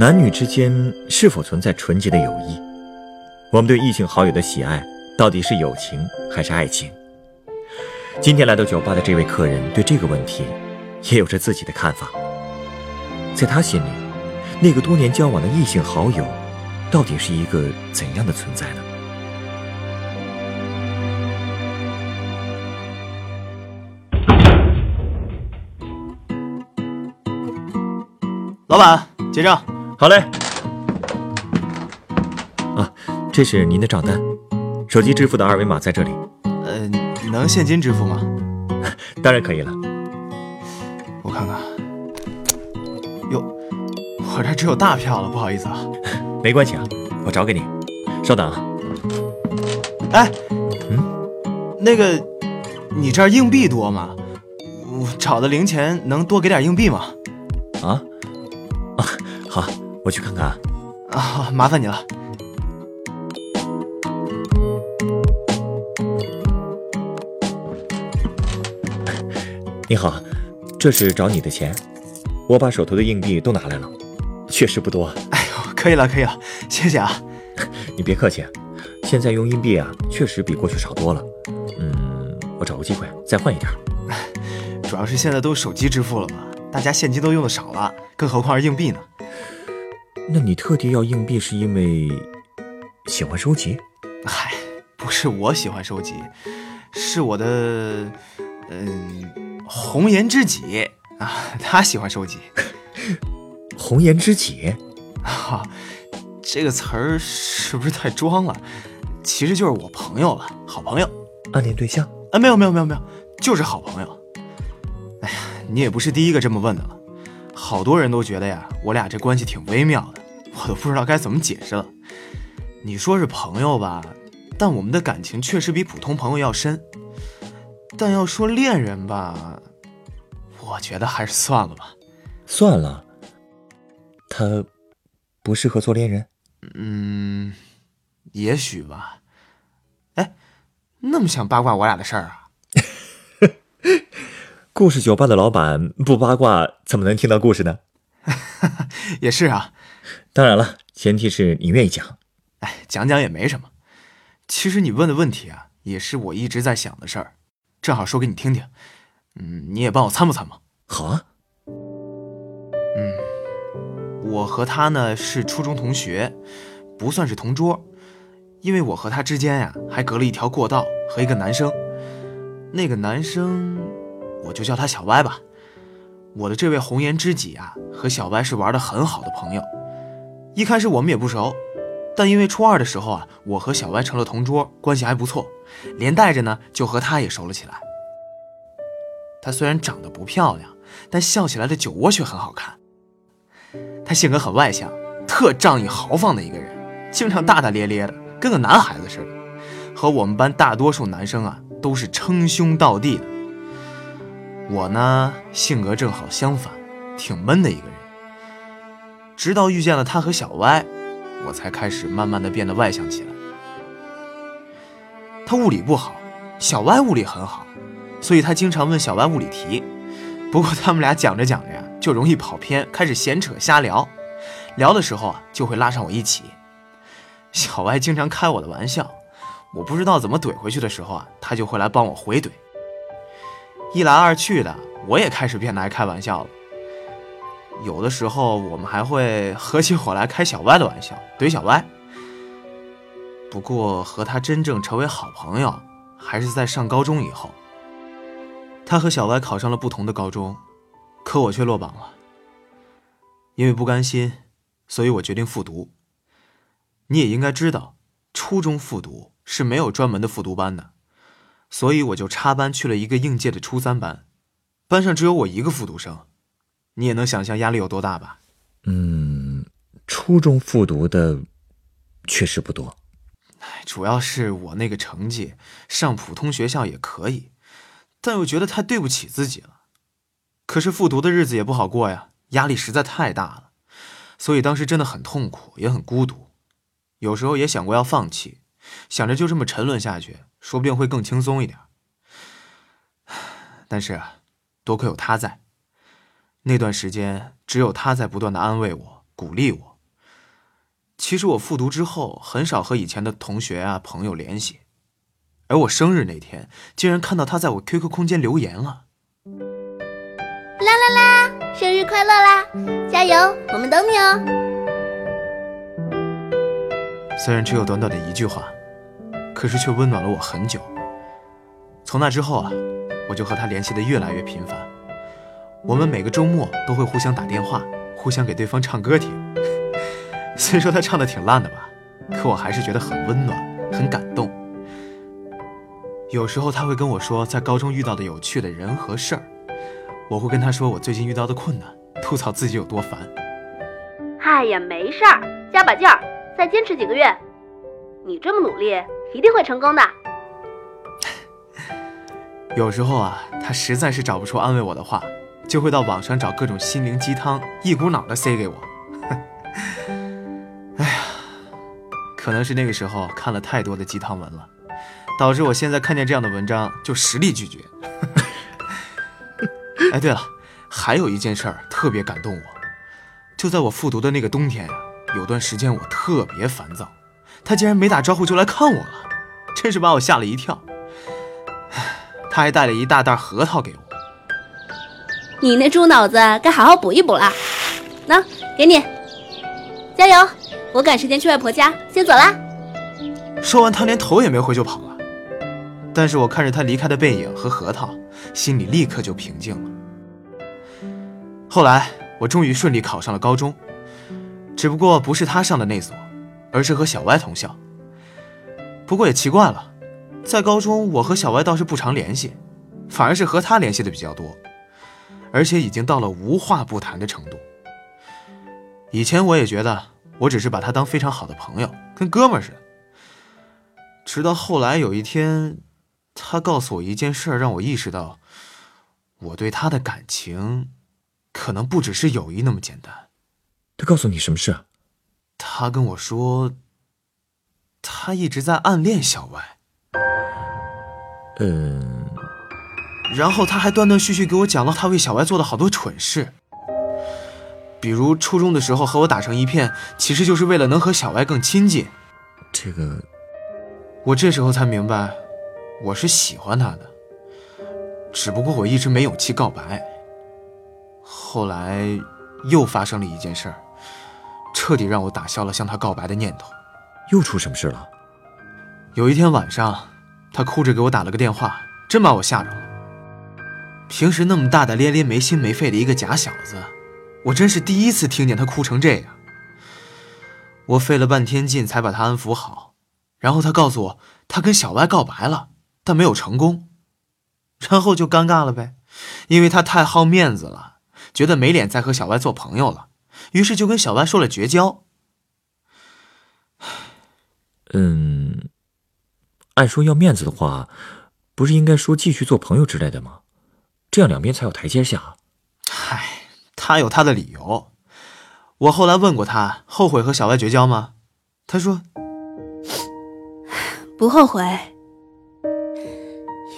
男女之间是否存在纯洁的友谊？我们对异性好友的喜爱到底是友情还是爱情？今天来到酒吧的这位客人对这个问题也有着自己的看法。在他心里，那个多年交往的异性好友到底是一个怎样的存在呢？老板，结账。好嘞。啊，这是您的账单，手机支付的二维码在这里。呃，能现金支付吗？当然可以了。我看看。哟，我这只有大票了，不好意思啊。没关系啊，我找给你。稍等啊。哎，嗯，那个，你这儿硬币多吗？我找的零钱能多给点硬币吗？啊？啊，好。我去看看啊！啊，麻烦你了。你好，这是找你的钱，我把手头的硬币都拿来了，确实不多。哎呦，可以了，可以了，谢谢啊。你别客气，现在用硬币啊，确实比过去少多了。嗯，我找个机会再换一点。主要是现在都手机支付了嘛，大家现金都用的少了，更何况是硬币呢？那你特地要硬币是因为喜欢收集？嗨，不是我喜欢收集，是我的嗯红颜知己啊，他喜欢收集。红颜知己？哈，这个词儿是不是太装了？其实就是我朋友了，好朋友。暗恋对象？啊，没有没有没有没有，就是好朋友。哎呀，你也不是第一个这么问的了。好多人都觉得呀，我俩这关系挺微妙的，我都不知道该怎么解释了。你说是朋友吧，但我们的感情确实比普通朋友要深。但要说恋人吧，我觉得还是算了吧。算了，他不适合做恋人。嗯，也许吧。哎，那么想八卦我俩的事儿啊？故事酒吧的老板不八卦怎么能听到故事呢？也是啊，当然了，前提是你愿意讲。哎，讲讲也没什么。其实你问的问题啊，也是我一直在想的事儿，正好说给你听听。嗯，你也帮我参谋参谋。好啊。嗯，我和他呢是初中同学，不算是同桌，因为我和他之间呀还隔了一条过道和一个男生。那个男生。我就叫他小歪吧。我的这位红颜知己啊，和小歪是玩的很好的朋友。一开始我们也不熟，但因为初二的时候啊，我和小歪成了同桌，关系还不错，连带着呢就和他也熟了起来。他虽然长得不漂亮，但笑起来的酒窝却很好看。他性格很外向，特仗义豪放的一个人，经常大大咧咧的，跟个男孩子似的，和我们班大多数男生啊都是称兄道弟的。我呢，性格正好相反，挺闷的一个人。直到遇见了他和小歪，我才开始慢慢的变得外向起来。他物理不好，小歪物理很好，所以他经常问小歪物理题。不过他们俩讲着讲着呀，就容易跑偏，开始闲扯瞎聊。聊的时候啊，就会拉上我一起。小歪经常开我的玩笑，我不知道怎么怼回去的时候啊，他就会来帮我回怼。一来二去的，我也开始变得爱开玩笑了。有的时候，我们还会合起伙来开小歪的玩笑，怼小歪。不过，和他真正成为好朋友，还是在上高中以后。他和小歪考上了不同的高中，可我却落榜了。因为不甘心，所以我决定复读。你也应该知道，初中复读是没有专门的复读班的。所以我就插班去了一个应届的初三班，班上只有我一个复读生，你也能想象压力有多大吧？嗯，初中复读的确实不多。主要是我那个成绩上普通学校也可以，但又觉得太对不起自己了。可是复读的日子也不好过呀，压力实在太大了，所以当时真的很痛苦，也很孤独。有时候也想过要放弃，想着就这么沉沦下去，说不定会更轻松一点。但是，多亏有他在，那段时间只有他在不断的安慰我、鼓励我。其实我复读之后，很少和以前的同学啊朋友联系，而我生日那天，竟然看到他在我 QQ 空间留言了。啦啦啦，生日快乐啦！加油，我们等你哦。虽然只有短短的一句话，可是却温暖了我很久。从那之后啊，我就和他联系的越来越频繁。我们每个周末都会互相打电话，互相给对方唱歌听。虽说他唱的挺烂的吧，可我还是觉得很温暖，很感动。有时候他会跟我说在高中遇到的有趣的人和事儿，我会跟他说我最近遇到的困难，吐槽自己有多烦。哎呀，没事儿，加把劲儿。再坚持几个月，你这么努力，一定会成功的。有时候啊，他实在是找不出安慰我的话，就会到网上找各种心灵鸡汤，一股脑的塞给我。哎呀，可能是那个时候看了太多的鸡汤文了，导致我现在看见这样的文章就实力拒绝。哎，对了，还有一件事儿特别感动我，就在我复读的那个冬天呀。有段时间我特别烦躁，他竟然没打招呼就来看我了，真是把我吓了一跳。他还带了一大袋核桃给我。你那猪脑子该好好补一补了。那给你，加油！我赶时间去外婆家，先走啦。说完，他连头也没回就跑了。但是我看着他离开的背影和核桃，心里立刻就平静了。后来，我终于顺利考上了高中。只不过不是他上的那所，而是和小歪同校。不过也奇怪了，在高中我和小歪倒是不常联系，反而是和他联系的比较多，而且已经到了无话不谈的程度。以前我也觉得我只是把他当非常好的朋友，跟哥们似的。直到后来有一天，他告诉我一件事，让我意识到，我对他的感情，可能不只是友谊那么简单。他告诉你什么事？他跟我说，他一直在暗恋小歪。嗯，然后他还断断续续给我讲了他为小歪做的好多蠢事，比如初中的时候和我打成一片，其实就是为了能和小歪更亲近。这个，我这时候才明白，我是喜欢他的，只不过我一直没勇气告白。后来又发生了一件事儿。彻底让我打消了向他告白的念头。又出什么事了？有一天晚上，他哭着给我打了个电话，真把我吓着了。平时那么大大咧咧、没心没肺的一个假小子，我真是第一次听见他哭成这样。我费了半天劲才把他安抚好，然后他告诉我，他跟小歪告白了，但没有成功。然后就尴尬了呗，因为他太好面子了，觉得没脸再和小歪做朋友了。于是就跟小歪说了绝交。嗯，按说要面子的话，不是应该说继续做朋友之类的吗？这样两边才有台阶下。嗨，他有他的理由。我后来问过他，后悔和小歪绝交吗？他说不后悔，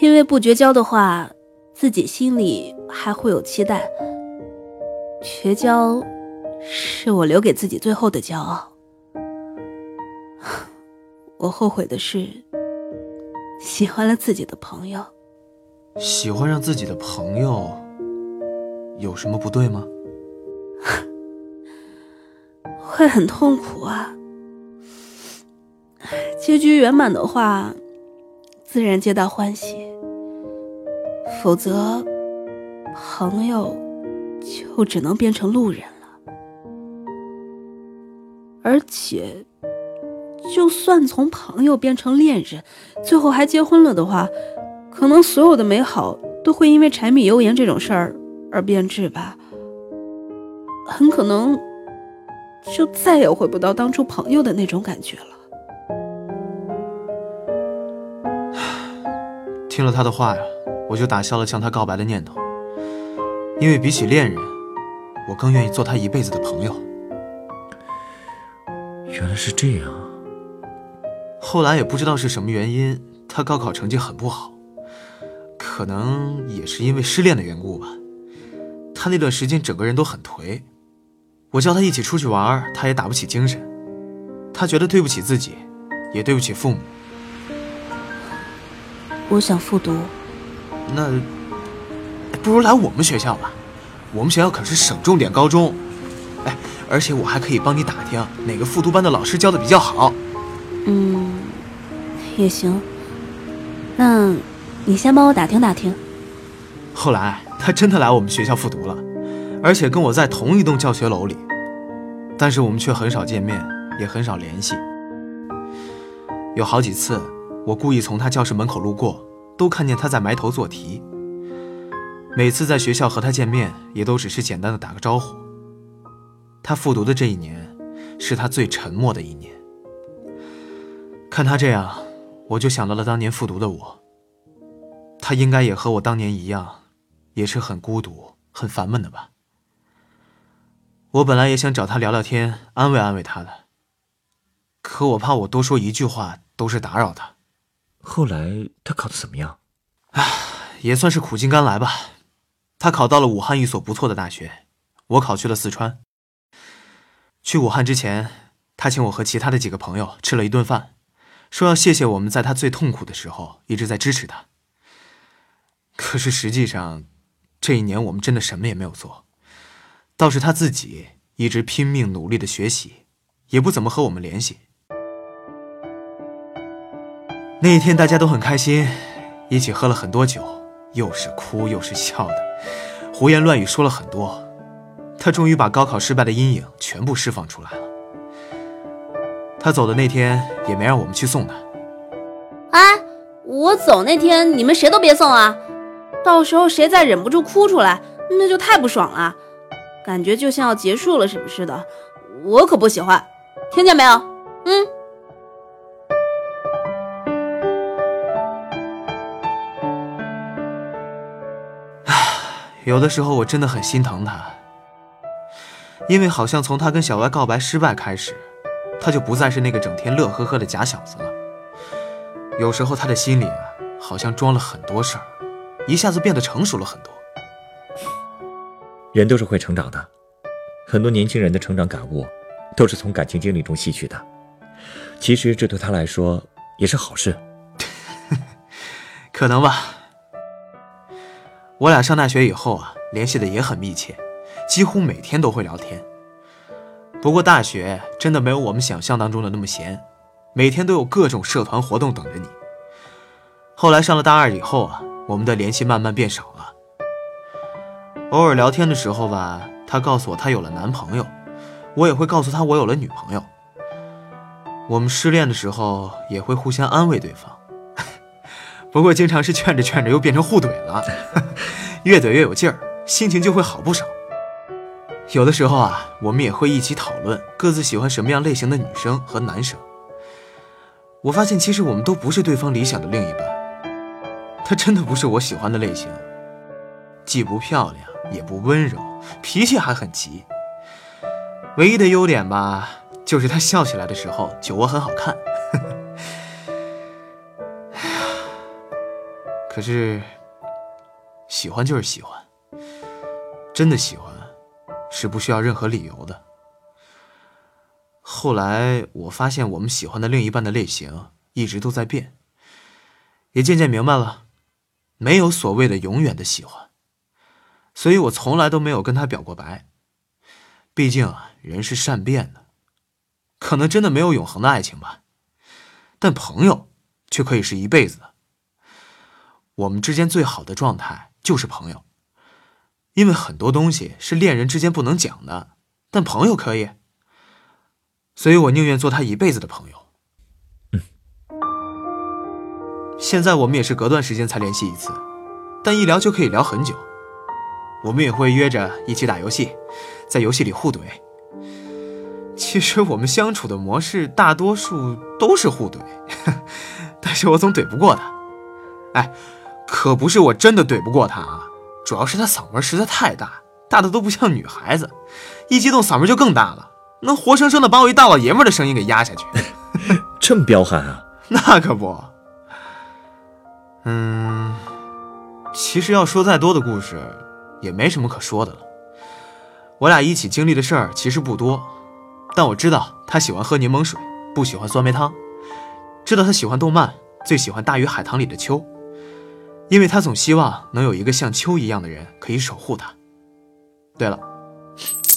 因为不绝交的话，自己心里还会有期待。绝交。是我留给自己最后的骄傲。我后悔的是，喜欢了自己的朋友。喜欢上自己的朋友，有什么不对吗？会很痛苦啊。结局圆满的话，自然皆大欢喜；否则，朋友就只能变成路人了。而且，就算从朋友变成恋人，最后还结婚了的话，可能所有的美好都会因为柴米油盐这种事儿而变质吧。很可能，就再也回不到当初朋友的那种感觉了。听了他的话呀，我就打消了向他告白的念头，因为比起恋人，我更愿意做他一辈子的朋友。原来是这样。后来也不知道是什么原因，他高考成绩很不好，可能也是因为失恋的缘故吧。他那段时间整个人都很颓，我叫他一起出去玩，他也打不起精神。他觉得对不起自己，也对不起父母。我想复读，那不如来我们学校吧，我们学校可是省重点高中，哎，而且我还可以帮你打听哪个复读班的老师教的比较好。嗯，也行。那，你先帮我打听打听。后来他真的来我们学校复读了，而且跟我在同一栋教学楼里，但是我们却很少见面，也很少联系。有好几次。我故意从他教室门口路过，都看见他在埋头做题。每次在学校和他见面，也都只是简单的打个招呼。他复读的这一年，是他最沉默的一年。看他这样，我就想到了当年复读的我。他应该也和我当年一样，也是很孤独、很烦闷的吧。我本来也想找他聊聊天，安慰安慰他的，可我怕我多说一句话都是打扰他。后来他考的怎么样？唉，也算是苦尽甘来吧。他考到了武汉一所不错的大学，我考去了四川。去武汉之前，他请我和其他的几个朋友吃了一顿饭，说要谢谢我们在他最痛苦的时候一直在支持他。可是实际上，这一年我们真的什么也没有做，倒是他自己一直拼命努力的学习，也不怎么和我们联系。那一天大家都很开心，一起喝了很多酒，又是哭又是笑的，胡言乱语说了很多。他终于把高考失败的阴影全部释放出来了。他走的那天也没让我们去送他。哎，我走那天你们谁都别送啊！到时候谁再忍不住哭出来，那就太不爽了，感觉就像要结束了什么似的，我可不喜欢，听见没有？嗯。有的时候我真的很心疼他，因为好像从他跟小歪告白失败开始，他就不再是那个整天乐呵呵的假小子了。有时候他的心里啊，好像装了很多事儿，一下子变得成熟了很多。人都是会成长的，很多年轻人的成长感悟，都是从感情经历中吸取的。其实这对他来说也是好事，可能吧。我俩上大学以后啊，联系的也很密切，几乎每天都会聊天。不过大学真的没有我们想象当中的那么闲，每天都有各种社团活动等着你。后来上了大二以后啊，我们的联系慢慢变少了。偶尔聊天的时候吧，她告诉我她有了男朋友，我也会告诉她我有了女朋友。我们失恋的时候也会互相安慰对方。不过经常是劝着劝着又变成互怼了，越怼越有劲儿，心情就会好不少。有的时候啊，我们也会一起讨论各自喜欢什么样类型的女生和男生。我发现其实我们都不是对方理想的另一半，她真的不是我喜欢的类型，既不漂亮也不温柔，脾气还很急。唯一的优点吧，就是她笑起来的时候酒窝很好看。哎呀可是，喜欢就是喜欢，真的喜欢，是不需要任何理由的。后来我发现，我们喜欢的另一半的类型一直都在变，也渐渐明白了，没有所谓的永远的喜欢。所以我从来都没有跟他表过白，毕竟，人是善变的，可能真的没有永恒的爱情吧，但朋友却可以是一辈子的。我们之间最好的状态就是朋友，因为很多东西是恋人之间不能讲的，但朋友可以，所以我宁愿做他一辈子的朋友。现在我们也是隔段时间才联系一次，但一聊就可以聊很久。我们也会约着一起打游戏，在游戏里互怼。其实我们相处的模式大多数都是互怼，但是我总怼不过他。哎，可不是我真的怼不过他啊，主要是他嗓门实在太大，大的都不像女孩子，一激动嗓门就更大了，能活生生的把我一大老爷们的声音给压下去。这么彪悍啊？那可不。嗯，其实要说再多的故事，也没什么可说的了。我俩一起经历的事儿其实不多。但我知道他喜欢喝柠檬水，不喜欢酸梅汤；知道他喜欢动漫，最喜欢《大鱼海棠》里的秋，因为他总希望能有一个像秋一样的人可以守护他。对了，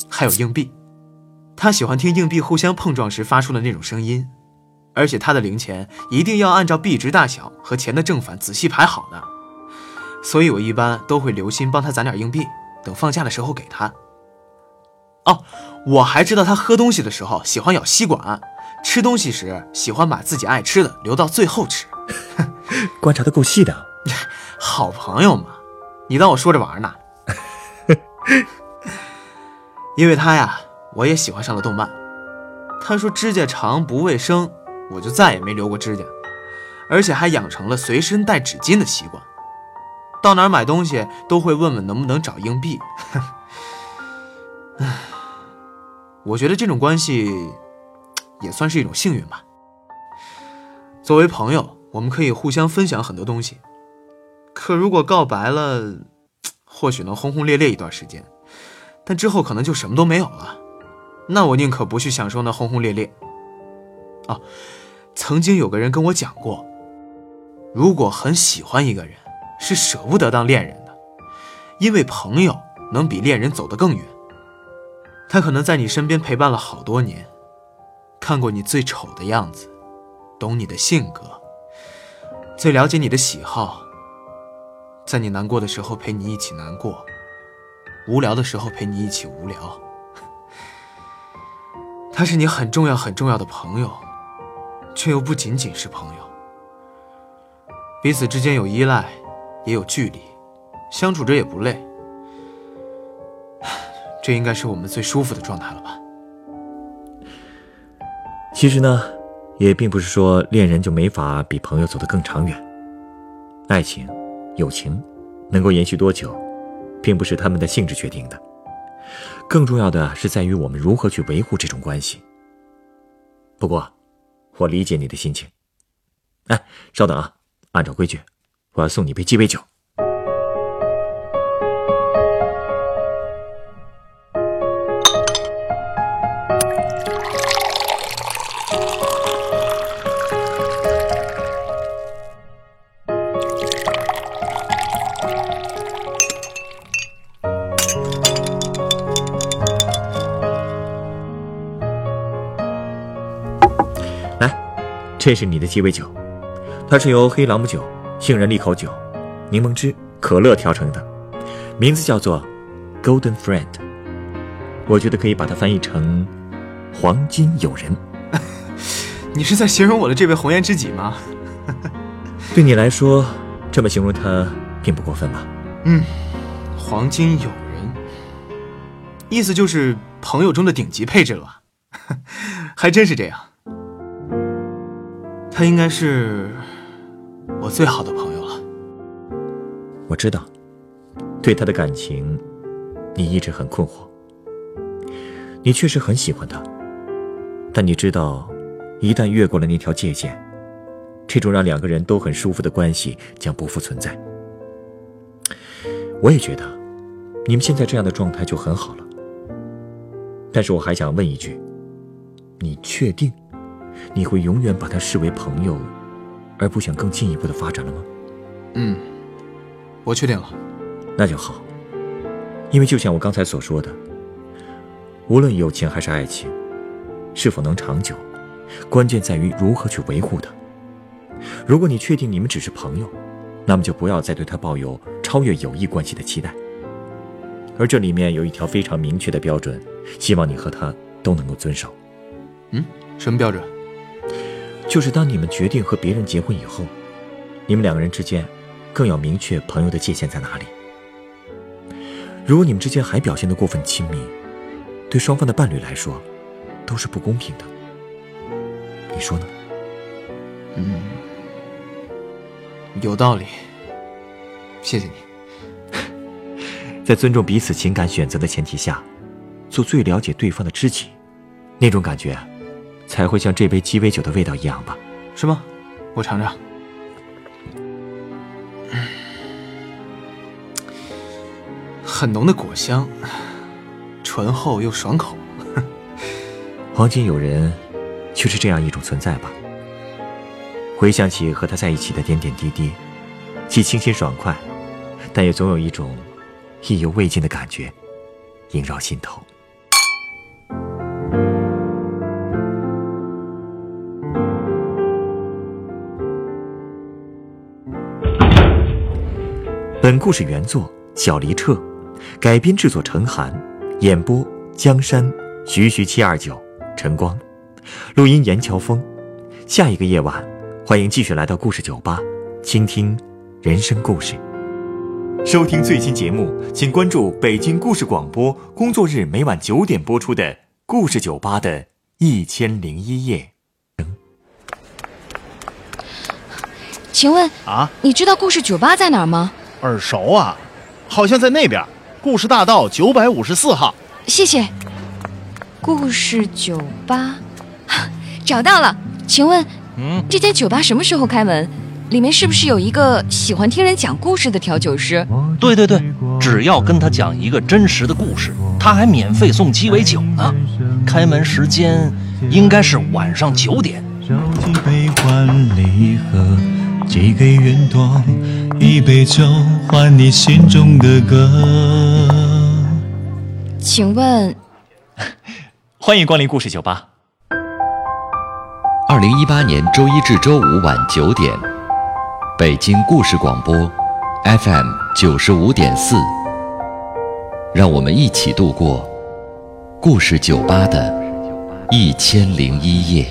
还有硬币，他喜欢听硬币互相碰撞时发出的那种声音，而且他的零钱一定要按照币值大小和钱的正反仔细排好的，所以我一般都会留心帮他攒点硬币，等放假的时候给他。哦，我还知道他喝东西的时候喜欢咬吸管，吃东西时喜欢把自己爱吃的留到最后吃。观察的够细的，好朋友嘛，你当我说着玩呢？因为他呀，我也喜欢上了动漫。他说指甲长不卫生，我就再也没留过指甲，而且还养成了随身带纸巾的习惯。到哪儿买东西都会问问能不能找硬币。唉。我觉得这种关系也算是一种幸运吧。作为朋友，我们可以互相分享很多东西。可如果告白了，或许能轰轰烈烈一段时间，但之后可能就什么都没有了。那我宁可不去享受那轰轰烈烈。哦，曾经有个人跟我讲过，如果很喜欢一个人，是舍不得当恋人的，因为朋友能比恋人走得更远。他可能在你身边陪伴了好多年，看过你最丑的样子，懂你的性格，最了解你的喜好，在你难过的时候陪你一起难过，无聊的时候陪你一起无聊。他是你很重要很重要的朋友，却又不仅仅是朋友。彼此之间有依赖，也有距离，相处着也不累。这应该是我们最舒服的状态了吧？其实呢，也并不是说恋人就没法比朋友走得更长远。爱情、友情能够延续多久，并不是他们的性质决定的，更重要的是在于我们如何去维护这种关系。不过，我理解你的心情。哎，稍等啊，按照规矩，我要送你杯鸡尾酒。这是你的鸡尾酒，它是由黑朗姆酒、杏仁利口酒、柠檬汁、可乐调成的，名字叫做 Golden Friend。我觉得可以把它翻译成黄金友人。你是在形容我的这位红颜知己吗？对你来说，这么形容他并不过分吧？嗯，黄金友人，意思就是朋友中的顶级配置了吧？还真是这样。他应该是我最好的朋友了。我知道，对他的感情，你一直很困惑。你确实很喜欢他，但你知道，一旦越过了那条界限，这种让两个人都很舒服的关系将不复存在。我也觉得，你们现在这样的状态就很好了。但是我还想问一句：你确定？你会永远把他视为朋友，而不想更进一步的发展了吗？嗯，我确定了。那就好。因为就像我刚才所说的，无论友情还是爱情，是否能长久，关键在于如何去维护它。如果你确定你们只是朋友，那么就不要再对他抱有超越友谊关系的期待。而这里面有一条非常明确的标准，希望你和他都能够遵守。嗯，什么标准？就是当你们决定和别人结婚以后，你们两个人之间，更要明确朋友的界限在哪里。如果你们之间还表现得过分亲密，对双方的伴侣来说，都是不公平的。你说呢？嗯，有道理。谢谢你。在尊重彼此情感选择的前提下，做最了解对方的知己，那种感觉，才会像这杯鸡尾酒的味道一样吧？是吗？我尝尝。很浓的果香，醇厚又爽口。黄金友人，就是这样一种存在吧。回想起和他在一起的点点滴滴，既清新爽快，但也总有一种意犹未尽的感觉萦绕心头。本故事原作小黎彻，改编制作陈寒，演播江山徐徐七二九晨光，录音严乔峰。下一个夜晚，欢迎继续来到故事酒吧，倾听人生故事。收听最新节目，请关注北京故事广播，工作日每晚九点播出的《故事酒吧》的一千零一夜。请问啊，你知道故事酒吧在哪儿吗？耳熟啊，好像在那边，故事大道九百五十四号。谢谢。故事酒吧，找到了。请问，嗯，这间酒吧什么时候开门？里面是不是有一个喜欢听人讲故事的调酒师？对对对，只要跟他讲一个真实的故事，他还免费送鸡尾酒呢。开门时间应该是晚上九点。寄给云朵，一杯酒换你心中的歌。请问，欢迎光临故事酒吧。二零一八年周一至周五晚九点，北京故事广播，FM 九十五点四。让我们一起度过故事酒吧的一千零一夜。